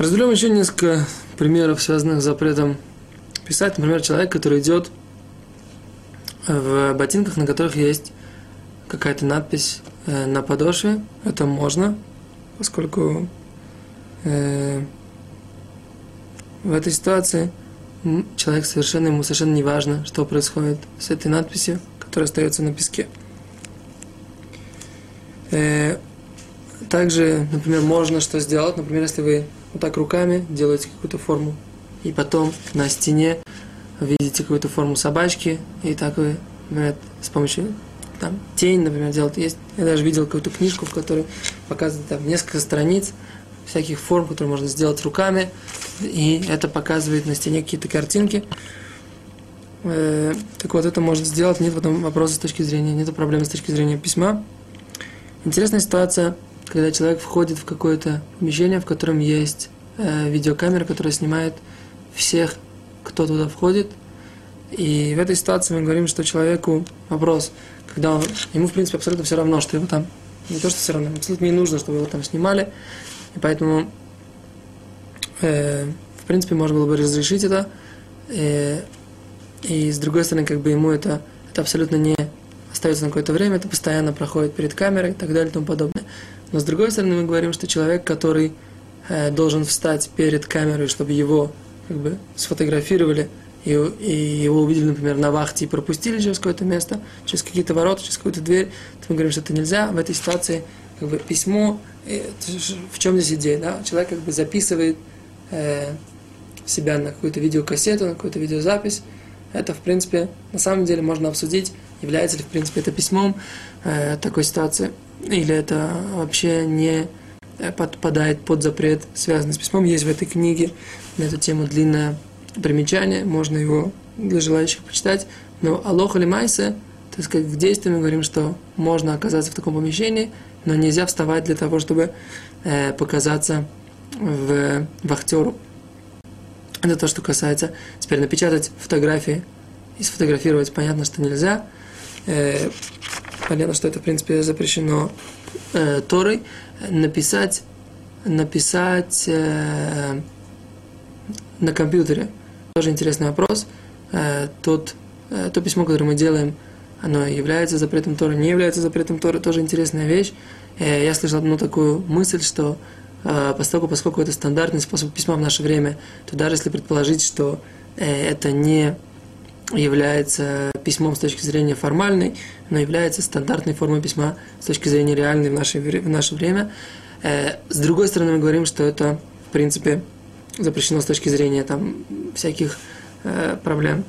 Разберем еще несколько примеров, связанных с запретом писать. Например, человек, который идет в ботинках, на которых есть какая-то надпись э, на подошве. Это можно, поскольку э, в этой ситуации человек совершенно, ему совершенно не важно, что происходит с этой надписью, которая остается на песке. Э, также, например, можно что сделать, например, если вы вот так руками делаете какую-то форму, и потом на стене видите какую-то форму собачки, и так вы, например, с помощью там, тень, например, делать. Есть, я даже видел какую-то книжку, в которой показывают там несколько страниц всяких форм, которые можно сделать руками, и это показывает на стене какие-то картинки. Э, так вот, это можно сделать, нет в этом вопроса с точки зрения, нет проблемы с точки зрения письма. Интересная ситуация, когда человек входит в какое-то помещение, в котором есть э, видеокамера, которая снимает всех, кто туда входит. И в этой ситуации мы говорим, что человеку вопрос, когда он, ему, в принципе, абсолютно все равно, что его там, не то, что все равно, абсолютно не нужно, чтобы его там снимали. И поэтому, э, в принципе, можно было бы разрешить это. Э, и с другой стороны, как бы ему это, это абсолютно не остается на какое-то время, это постоянно проходит перед камерой и так далее и тому подобное. Но с другой стороны, мы говорим, что человек, который э, должен встать перед камерой, чтобы его как бы сфотографировали и, и его увидели, например, на вахте и пропустили через какое-то место, через какие-то ворота, через какую-то дверь, то мы говорим, что это нельзя. В этой ситуации как бы письмо, в чем здесь идея? Да? Человек как бы записывает э, себя на какую-то видеокассету, на какую-то видеозапись. Это, в принципе, на самом деле можно обсудить, является ли, в принципе, это письмом э, такой ситуации, или это вообще не э, подпадает под запрет, связанный с письмом. Есть в этой книге на эту тему длинное примечание, можно его для желающих почитать. Но алоха или майсе, то есть как в действии мы говорим, что можно оказаться в таком помещении, но нельзя вставать для того, чтобы э, показаться в вахтеру. Это то, что касается. Теперь напечатать фотографии и сфотографировать, понятно, что нельзя. Э, понятно, что это, в принципе, запрещено э, Торой. Написать, написать э, на компьютере. Тоже интересный вопрос. Э, тот, э, то письмо, которое мы делаем, оно является запретом Торы, не является запретом Торы, тоже интересная вещь. Э, я слышал одну такую мысль, что поскольку, поскольку это стандартный способ письма в наше время, то даже если предположить, что это не является письмом с точки зрения формальной, но является стандартной формой письма с точки зрения реальной в наше, в наше время. С другой стороны, мы говорим, что это, в принципе, запрещено с точки зрения там, всяких э, проблем,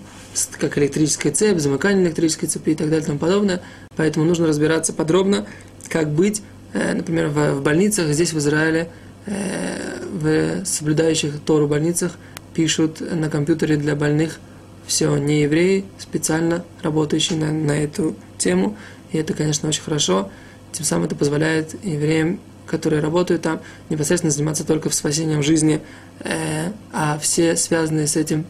как электрическая цепь, замыкание электрической цепи и так далее и тому подобное. Поэтому нужно разбираться подробно, как быть, э, например, в, больницах, здесь в Израиле, э, в соблюдающих Тору больницах пишут на компьютере для больных все не евреи, специально работающие на, на эту тему. И это, конечно, очень хорошо. Тем самым это позволяет евреям которые работают там, непосредственно заниматься только в спасением жизни, э, а все связанные с этим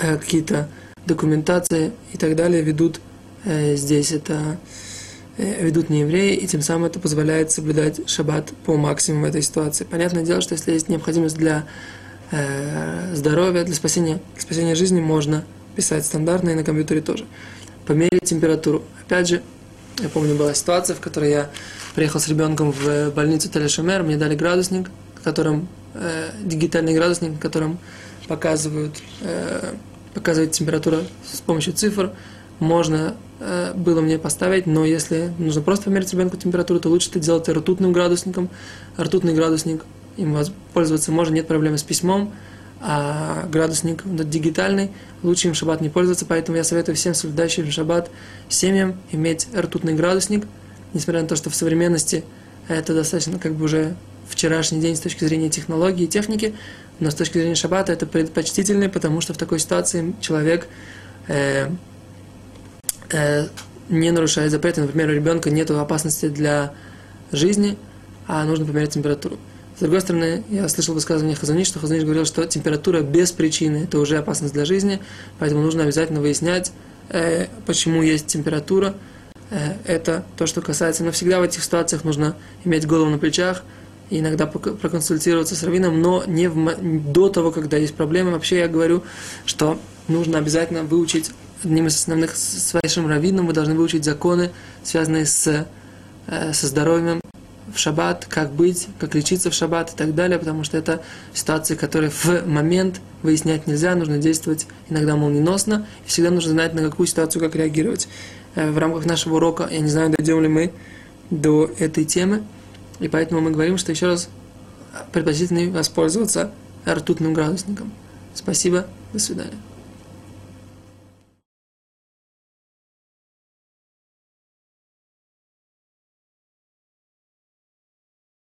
э, какие-то документации и так далее ведут э, здесь это э, ведут не евреи, и тем самым это позволяет соблюдать шаббат по максимуму в этой ситуации. Понятное дело, что если есть необходимость для э, здоровья, для спасения, спасения жизни, можно писать стандартно и на компьютере тоже. Померить температуру. Опять же, я помню, была ситуация, в которой я приехал с ребенком в больницу Телешумер, мне дали градусник, которым, э, дигитальный градусник, которым показывают, э, показывает температура с помощью цифр. Можно э, было мне поставить, но если нужно просто померить ребенку температуру, то лучше это делать ртутным градусником. Ртутный градусник, им пользоваться можно, нет проблемы с письмом, а градусник дигитальный, лучше им шаббат не пользоваться, поэтому я советую всем соблюдающим шаббат семьям иметь ртутный градусник, несмотря на то, что в современности это достаточно как бы уже вчерашний день с точки зрения технологии и техники, но с точки зрения шаббата это предпочтительнее, потому что в такой ситуации человек э, э, не нарушает запреты. Например, у ребенка нет опасности для жизни, а нужно померить температуру. С другой стороны, я слышал высказывание Хазаниш, что Хазаниш говорил, что температура без причины – это уже опасность для жизни, поэтому нужно обязательно выяснять, э, почему есть температура. Э, это то, что касается. Но всегда в этих ситуациях нужно иметь голову на плечах и иногда проконсультироваться с раввином, но не в, до того, когда есть проблемы. Вообще я говорю, что нужно обязательно выучить одним из основных с вашим раввином, вы должны выучить законы, связанные с, э, со здоровьем в шаббат, как быть, как лечиться в шаббат и так далее, потому что это ситуации, которые в момент выяснять нельзя, нужно действовать иногда молниеносно, и всегда нужно знать, на какую ситуацию как реагировать. Э, в рамках нашего урока, я не знаю, дойдем ли мы до этой темы, и поэтому мы говорим, что еще раз предпочтительно воспользоваться ртутным градусником. Спасибо, до свидания.